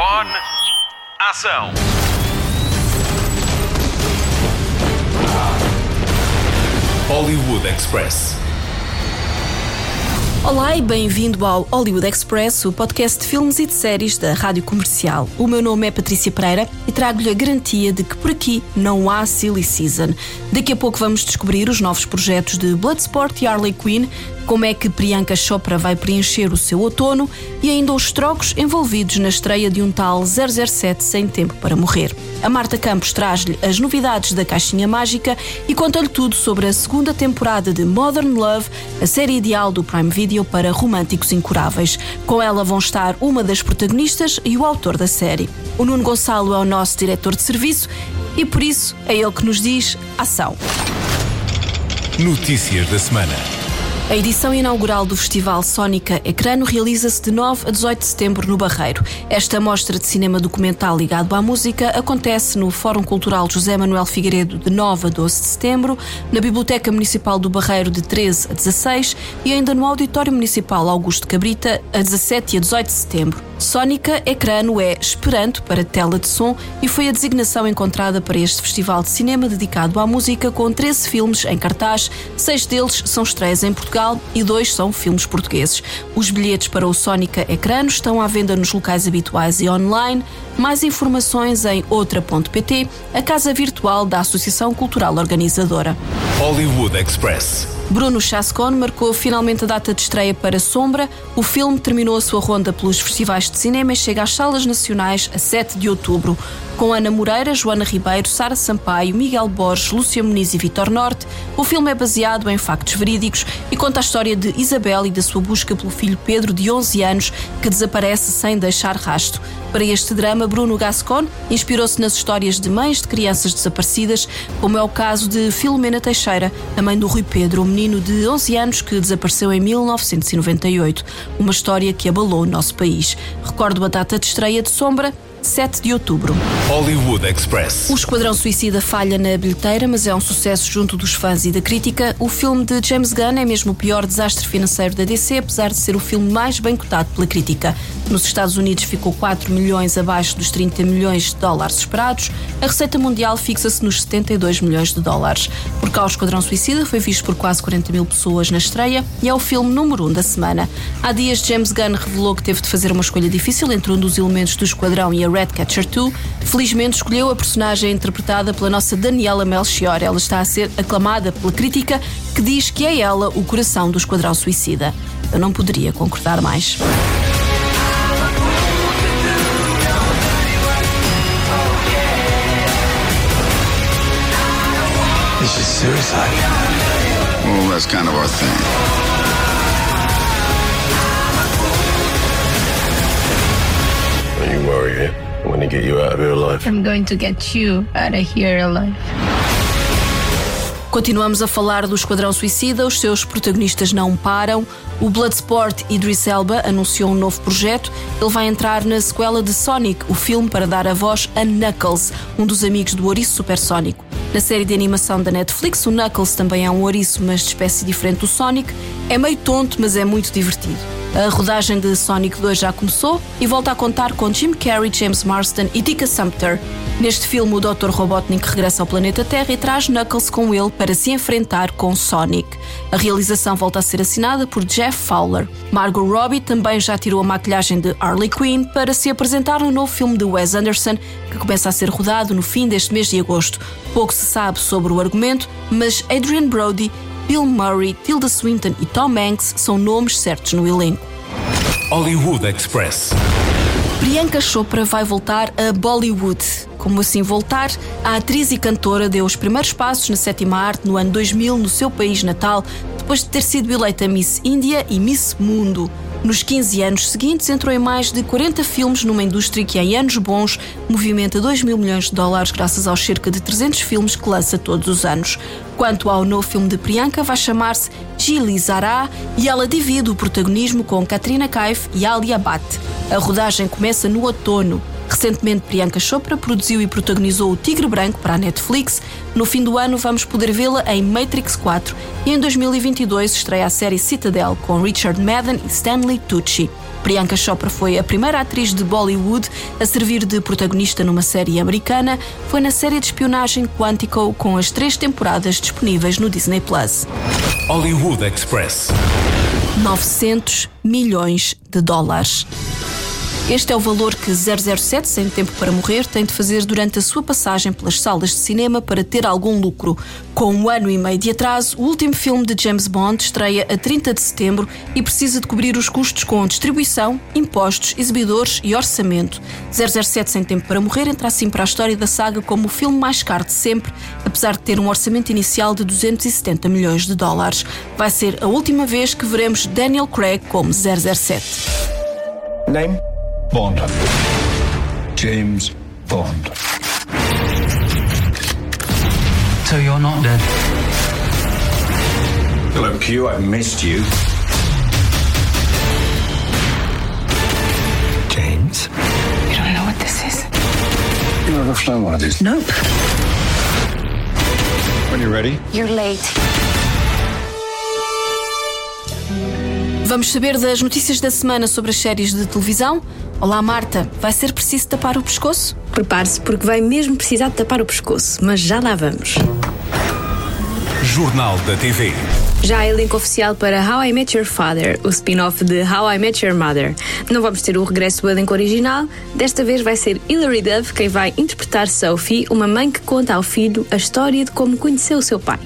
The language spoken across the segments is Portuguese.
Microfone. Ação. Hollywood Express. Olá e bem-vindo ao Hollywood Express, o podcast de filmes e de séries da Rádio Comercial. O meu nome é Patrícia Pereira e trago-lhe a garantia de que por aqui não há silly season. Daqui a pouco vamos descobrir os novos projetos de Bloodsport e Harley Quinn, como é que Priyanka Chopra vai preencher o seu outono e ainda os trocos envolvidos na estreia de um tal 007 Sem Tempo para Morrer. A Marta Campos traz-lhe as novidades da Caixinha Mágica e conta-lhe tudo sobre a segunda temporada de Modern Love, a série ideal do Prime Video para românticos incuráveis. Com ela vão estar uma das protagonistas e o autor da série. O Nuno Gonçalo é o nosso diretor de serviço e por isso é ele que nos diz ação. Notícias da semana. A edição inaugural do Festival Sónica Ecrano realiza-se de 9 a 18 de setembro no Barreiro. Esta mostra de cinema documental ligado à música acontece no Fórum Cultural José Manuel Figueiredo de 9 a 12 de setembro, na Biblioteca Municipal do Barreiro de 13 a 16 e ainda no Auditório Municipal Augusto Cabrita a 17 e a 18 de setembro. Sónica Ecrano é Esperanto para tela de som e foi a designação encontrada para este festival de cinema dedicado à música com 13 filmes em cartaz, seis deles são estreias em Portugal e dois são filmes portugueses. Os bilhetes para o Sónica Ecrano estão à venda nos locais habituais e online. Mais informações em outra.pt, a casa virtual da Associação Cultural Organizadora. Hollywood Express. Bruno Chascon marcou finalmente a data de estreia para Sombra. O filme terminou a sua ronda pelos festivais de cinema e chega às salas nacionais a 7 de outubro. Com Ana Moreira, Joana Ribeiro, Sara Sampaio, Miguel Borges, Lúcia Muniz e Vitor Norte, o filme é baseado em factos verídicos e conta a história de Isabel e da sua busca pelo filho Pedro, de 11 anos, que desaparece sem deixar rasto. Para este drama, Bruno Gascon inspirou-se nas histórias de mães de crianças desaparecidas, como é o caso de Filomena Teixeira, a mãe do Rui Pedro, o menino de 11 anos que desapareceu em 1998. Uma história que abalou o nosso país. Recordo a data de estreia de Sombra, 7 de outubro. Hollywood Express. O Esquadrão Suicida falha na bilheteira, mas é um sucesso junto dos fãs e da crítica. O filme de James Gunn é mesmo o pior desastre financeiro da DC, apesar de ser o filme mais bem cotado pela crítica. Nos Estados Unidos ficou 4 milhões abaixo dos 30 milhões de dólares esperados. A receita mundial fixa-se nos 72 milhões de dólares. Por cá, o Esquadrão Suicida foi visto por quase 40 mil pessoas na estreia e é o filme número 1 um da semana. Há dias, James Gunn revelou que teve de fazer uma escolha difícil entre um dos elementos do Esquadrão e a Redcatcher 2. Felizmente escolheu a personagem interpretada pela nossa Daniela Melchior. Ela está a ser aclamada pela crítica, que diz que é ela o coração do Esquadrão Suicida. Eu não poderia concordar mais. It's just suicide. Well, that's kind of our thing. You worried? I'm gonna get you out of here alive. I'm going to get you out of here alive. Continuamos a falar do Esquadrão Suicida, os seus protagonistas não param. O Bloodsport Idris Elba anunciou um novo projeto. Ele vai entrar na sequela de Sonic, o filme para dar a voz a Knuckles, um dos amigos do ouriço supersónico. Na série de animação da Netflix, o Knuckles também é um ouriço, mas de espécie diferente do Sonic. É meio tonto, mas é muito divertido. A rodagem de Sonic 2 já começou e volta a contar com Jim Carrey, James Marsden e Tika Sumpter. Neste filme, o Dr. Robotnik regressa ao planeta Terra e traz Knuckles com ele para se enfrentar com Sonic. A realização volta a ser assinada por Jeff Fowler. Margot Robbie também já tirou a maquilhagem de Harley Quinn para se apresentar no novo filme de Wes Anderson, que começa a ser rodado no fim deste mês de agosto. Pouco se sabe sobre o argumento, mas Adrian Brody Bill Murray, Tilda Swinton e Tom Hanks são nomes certos no elenco. Hollywood Express. Priyanka Chopra vai voltar a Bollywood. Como assim voltar? A atriz e cantora deu os primeiros passos na sétima arte no ano 2000 no seu país natal, depois de ter sido eleita Miss Índia e Miss Mundo. Nos 15 anos seguintes, entrou em mais de 40 filmes numa indústria que, em anos bons, movimenta 2 mil milhões de dólares graças aos cerca de 300 filmes que lança todos os anos. Quanto ao novo filme de Priyanka, vai chamar-se Gili Zara e ela divide o protagonismo com Katrina Kaif e Alia Bhatt. A rodagem começa no outono. Recentemente, Priyanka Chopra produziu e protagonizou O Tigre Branco para a Netflix. No fim do ano, vamos poder vê-la em Matrix 4 e em 2022 estreia a série Citadel com Richard Madden e Stanley Tucci. Priyanka Chopra foi a primeira atriz de Bollywood a servir de protagonista numa série americana. Foi na série de espionagem Quantico com as três temporadas disponíveis no Disney Plus. Hollywood Express. 900 milhões de dólares. Este é o valor que 007, Sem Tempo para Morrer, tem de fazer durante a sua passagem pelas salas de cinema para ter algum lucro. Com um ano e meio de atraso, o último filme de James Bond estreia a 30 de setembro e precisa de cobrir os custos com distribuição, impostos, exibidores e orçamento. 007, Sem Tempo para Morrer entra assim para a história da saga como o filme mais caro de sempre, apesar de ter um orçamento inicial de 270 milhões de dólares. Vai ser a última vez que veremos Daniel Craig como 007. Name? Bond. James Bond. So you're not dead. Hello, Q. I missed you. James? You don't know what this is. You ever flown one of these? Nope. When you're ready. You're late. Vamos saber das notícias da semana sobre as séries de televisão. Olá, Marta. Vai ser preciso tapar o pescoço? Prepare-se porque vai mesmo precisar de tapar o pescoço, mas já lá vamos. Jornal da TV. Já há elenco oficial para How I Met Your Father, o spin-off de How I Met Your Mother. Não vamos ter o regresso do elenco original, desta vez vai ser Hilary Duff quem vai interpretar Sophie, uma mãe que conta ao filho a história de como conheceu o seu pai.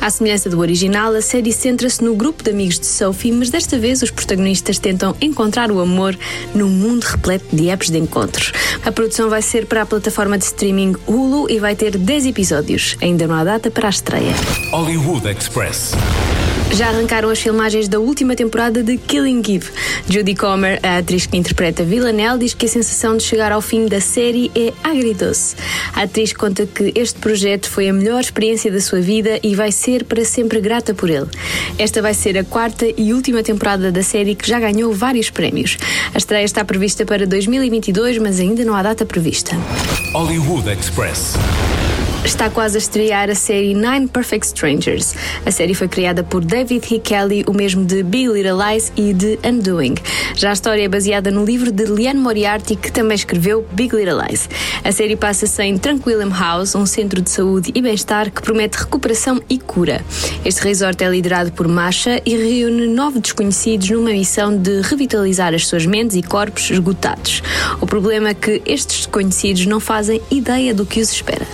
À semelhança do original, a série centra-se no grupo de amigos de Sophie, mas desta vez os protagonistas tentam encontrar o amor num mundo repleto de apps de encontros. A produção vai ser para a plataforma de streaming Hulu e vai ter 10 episódios. Ainda não há data para a estreia. Hollywood Express. Já arrancaram as filmagens da última temporada de Killing Eve. Judy Comer, a atriz que interpreta Villanelle, diz que a sensação de chegar ao fim da série é agridoce. A atriz conta que este projeto foi a melhor experiência da sua vida e vai ser para sempre grata por ele. Esta vai ser a quarta e última temporada da série que já ganhou vários prémios. A estreia está prevista para 2022, mas ainda não há data prevista. Hollywood Express. Está quase a estrear a série Nine Perfect Strangers. A série foi criada por David H. Kelly, o mesmo de Big Little Lies e de Undoing. Já a história é baseada no livro de Liane Moriarty, que também escreveu Big Little Lies. A série passa-se em Tranquilum House, um centro de saúde e bem-estar que promete recuperação e cura. Este resort é liderado por Masha e reúne nove desconhecidos numa missão de revitalizar as suas mentes e corpos esgotados. O problema é que estes desconhecidos não fazem ideia do que os espera.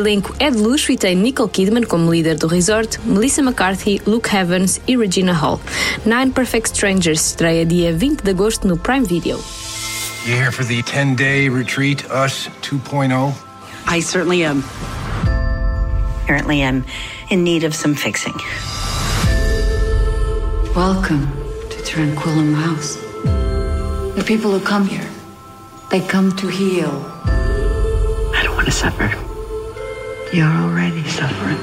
Elenco é de luxo e tem Nicole Kidman como líder do resort, Melissa McCarthy, Luke Evans e Regina Hall. Nine Perfect Strangers estreia dia 20 de agosto no Prime Video. You here for the 10-day retreat, Us 2.0? I certainly am. Apparently, I'm in need of some fixing. Welcome to Tranquillum House. The people who come here, they come to heal. I don't want to suffer. You're already suffering.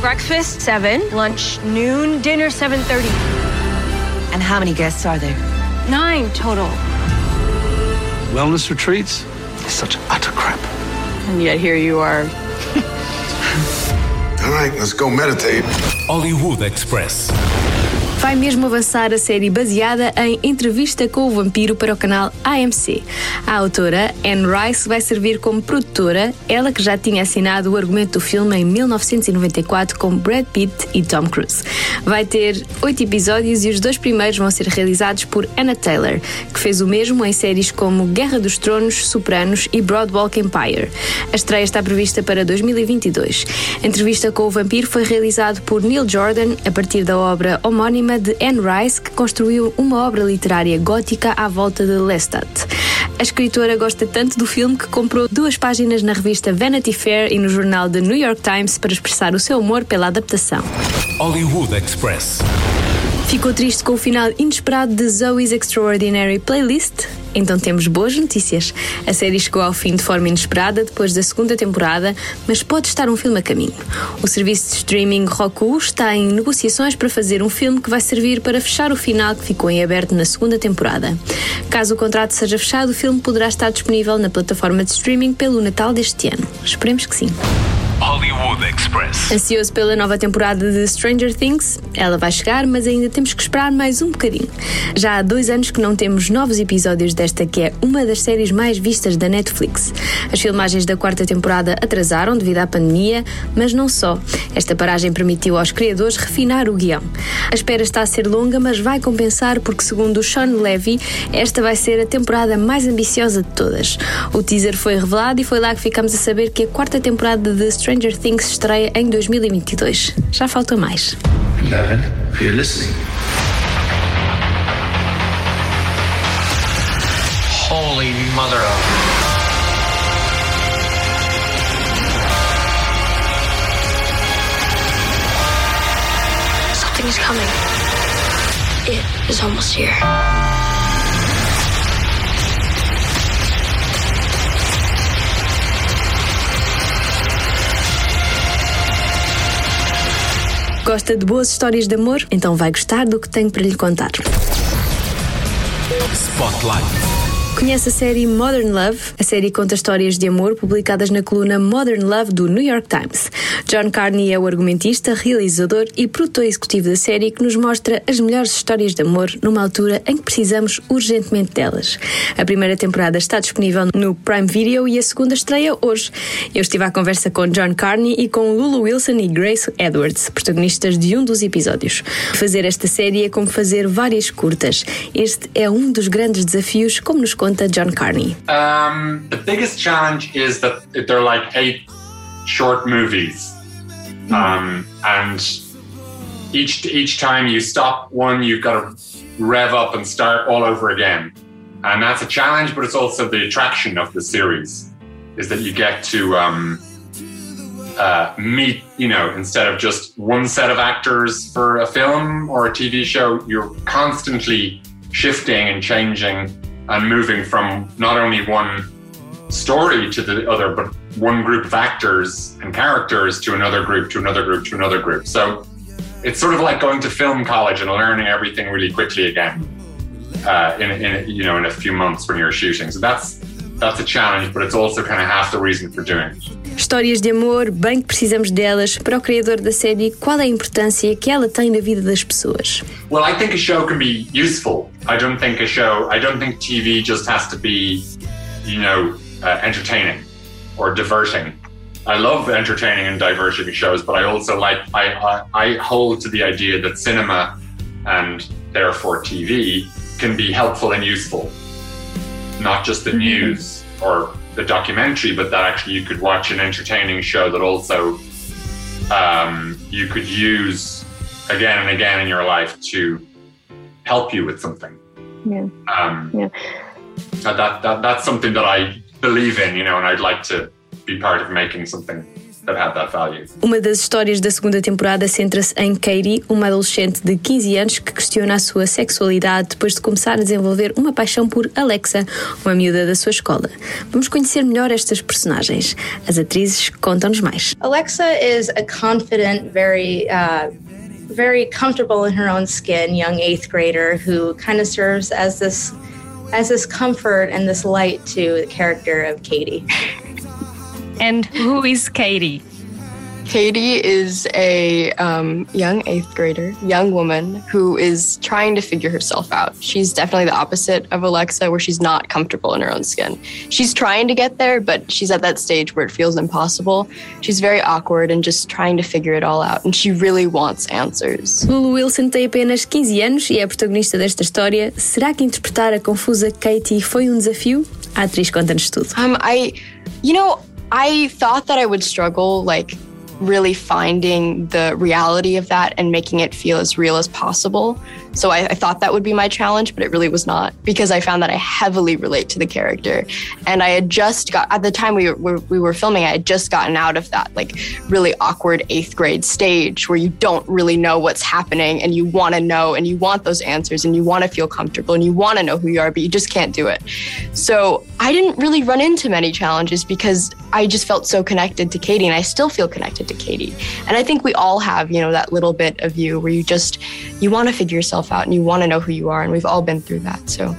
Breakfast 7, lunch noon, dinner 7:30. And how many guests are there? 9 total. Wellness retreats? Is such utter crap. And yet here you are. All right, let's go meditate. Hollywood Express. Vai mesmo avançar a série baseada em Entrevista com o Vampiro para o canal AMC. A autora, Anne Rice, vai servir como produtora, ela que já tinha assinado o argumento do filme em 1994 com Brad Pitt e Tom Cruise. Vai ter oito episódios e os dois primeiros vão ser realizados por Anna Taylor, que fez o mesmo em séries como Guerra dos Tronos, Sopranos e Broadwalk Empire. A estreia está prevista para 2022. A entrevista com o vampiro foi realizado por Neil Jordan a partir da obra homónima de Anne Rice, que construiu uma obra literária gótica à volta de Lestat. A escritora gosta tanto do filme que comprou duas páginas na revista Vanity Fair e no jornal The New York Times para expressar o seu amor pela adaptação. Hollywood Express. Ficou triste com o final inesperado de Zoe's Extraordinary Playlist? Então temos boas notícias. A série chegou ao fim de forma inesperada depois da segunda temporada, mas pode estar um filme a caminho. O serviço de streaming Roku está em negociações para fazer um filme que vai servir para fechar o final que ficou em aberto na segunda temporada. Caso o contrato seja fechado, o filme poderá estar disponível na plataforma de streaming pelo Natal deste ano. Esperemos que sim. Hollywood Express. Ansioso pela nova temporada de Stranger Things? Ela vai chegar, mas ainda temos que esperar mais um bocadinho. Já há dois anos que não temos novos episódios desta que é uma das séries mais vistas da Netflix. As filmagens da quarta temporada atrasaram devido à pandemia, mas não só. Esta paragem permitiu aos criadores refinar o guião. A espera está a ser longa, mas vai compensar porque, segundo Sean Levy, esta vai ser a temporada mais ambiciosa de todas. O teaser foi revelado e foi lá que ficamos a saber que a quarta temporada de Stranger Stranger Things estreia em 2022. Já falta mais. Eleven, if you're listening. Holy mother of. Something is coming. It is almost here. Gosta de boas histórias de amor? Então vai gostar do que tenho para lhe contar. Spotlight. Conhece a série Modern Love? A série conta histórias de amor publicadas na coluna Modern Love do New York Times. John Carney é o argumentista, realizador e produtor executivo da série que nos mostra as melhores histórias de amor numa altura em que precisamos urgentemente delas. A primeira temporada está disponível no Prime Video e a segunda estreia hoje. Eu estive à conversa com John Carney e com Lulu Wilson e Grace Edwards, protagonistas de um dos episódios. Fazer esta série é como fazer várias curtas. Este é um dos grandes desafios, como nos conta John Carney. Um, the biggest challenge is that they're like eight short movies, um, and each each time you stop one, you've got to rev up and start all over again, and that's a challenge. But it's also the attraction of the series, is that you get to um, uh, meet, you know, instead of just one set of actors for a film or a TV show, you're constantly shifting and changing and moving from not only one story to the other, but one group of actors and characters to another group, to another group, to another group. So it's sort of like going to film college and learning everything really quickly again uh, in, in you know in a few months when you're shooting. So that's that's a challenge, but it's also kind of half the reason for doing it. Histórias de amor, bem que precisamos delas. Para o criador da série, qual é a importância que ela tem na vida das pessoas? Well, I think a show can be useful. I don't think a show, I don't think TV just has to be, you know, uh, entertaining or diverting. I love entertaining and diverting shows, but I also like, I, I, I hold to the idea that cinema and therefore TV can be helpful and useful, not just the news or the documentary, but that actually you could watch an entertaining show that also um, you could use again and again in your life to help you with something. Yeah. Um, Yeah. so that, that that's something that I believe in, you know, and I'd like to be part of making something that had that value. Uma das histórias da segunda temporada centra-se em Katie, uma adolescente de 15 anos que questiona a sua sexualidade depois de começar a desenvolver uma paixão por Alexa, uma miúda da sua escola. Vamos conhecer melhor estas personagens. As atrizes contam-nos mais. Alexa is a confident, very, uh, very comfortable in her own skin young eighth grader who kind of serves as this, as this comfort and this light to the character of Katie. And who is Katie? Katie is a um, young eighth grader, young woman who is trying to figure herself out. She's definitely the opposite of Alexa, where she's not comfortable in her own skin. She's trying to get there, but she's at that stage where it feels impossible. She's very awkward and just trying to figure it all out, and she really wants answers. Lulu Wilson tem apenas 15 anos e é a protagonista desta história. Será que interpretar a confusa Katie foi um desafio? A atriz conta-nos tudo. Um, I, you know, I thought that I would struggle like really finding the reality of that and making it feel as real as possible. So I, I, thought that would be my challenge, but it really was not because I found that I heavily relate to the character. And I had just got, at the time we were, we were filming, I had just gotten out of that like really awkward eighth grade stage where you don't really know what's happening and you want to know and you want those answers and you want to feel comfortable and you want to know who you are, but you just can't do it. So I didn't really run into many challenges because I just felt so connected to Katie and I still feel connected to Katie. And I think we all have, you know, that little bit of you where you just, you want to figure yourself out and you want to know who you are. And we've all been through that. So,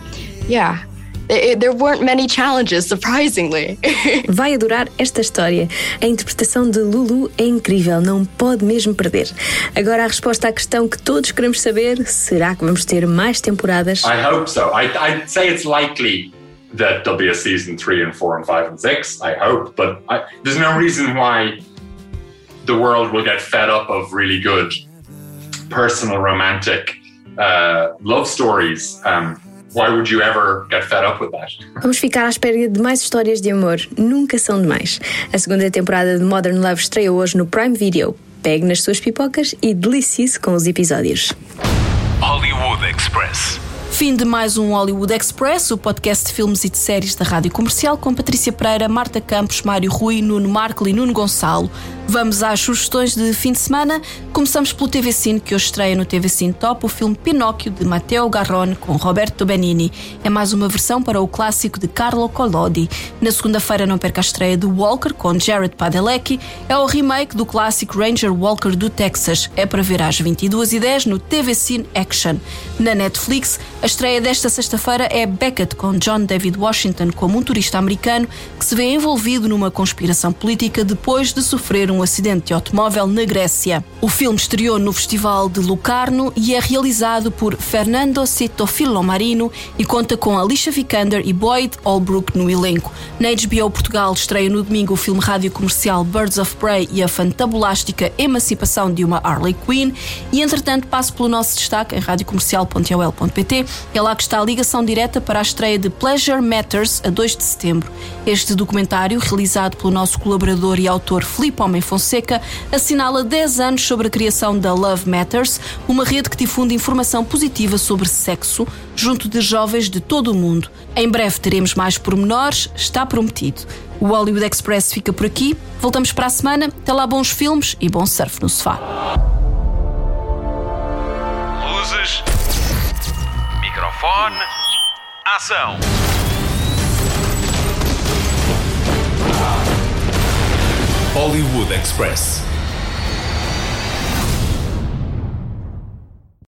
yeah. It, there weren't many challenges, surprisingly. Vai adorar esta história. A interpretação de Lulu é incrível, não pode mesmo perder. Agora a resposta à questão que todos queremos saber: será que vamos ter mais temporadas? I hope so. I, I'd say it's likely that there'll be a season three and four and five and six. I hope, but I, there's no reason why the world will get fed up of really good personal romantic uh, love stories. Um, why would you ever get fed up with that? Vamos ficar à espera de mais histórias de amor. Nunca são demais. A segunda temporada de Modern Love estreia hoje no Prime Video. Pegue nas suas pipocas e delicie-se com os episódios. Hollywood Express. Fim de mais um Hollywood Express, o podcast de filmes e de séries da Rádio Comercial, com Patrícia Pereira, Marta Campos, Mário Rui, Nuno Marco e Nuno Gonçalo. Vamos às sugestões de fim de semana. Começamos pelo TV Cine, que hoje estreia no TV Cine Top o filme Pinóquio, de Matteo Garrone, com Roberto Benini. É mais uma versão para o clássico de Carlo Collodi. Na segunda-feira não perca a estreia de Walker, com Jared Padalecki. É o remake do clássico Ranger Walker do Texas. É para ver às 22h10 no TV Cine Action. Na Netflix, a estreia desta sexta-feira é Beckett, com John David Washington como um turista americano que se vê envolvido numa conspiração política depois de sofrer um acidente de automóvel na Grécia. O filme estreou no Festival de Locarno e é realizado por Fernando Cito Marino e conta com Alicia Vikander e Boyd Holbrook no elenco. Na HBO Portugal estreia no domingo o filme rádio comercial Birds of Prey e a fantabulástica emancipação de uma Harley Quinn e entretanto passo pelo nosso destaque em radiocomercial.ol.pt é lá que está a ligação direta para a estreia de Pleasure Matters a 2 de setembro. Este documentário, realizado pelo nosso colaborador e autor Filipe Homem Fonseca, assinala 10 anos sobre a criação da Love Matters, uma rede que difunde informação positiva sobre sexo junto de jovens de todo o mundo. Em breve teremos mais pormenores, está prometido. O Hollywood Express fica por aqui. Voltamos para a semana. Até lá, bons filmes e bom surf no sofá. Luzes. Microfone. Ação. Hollywood Express.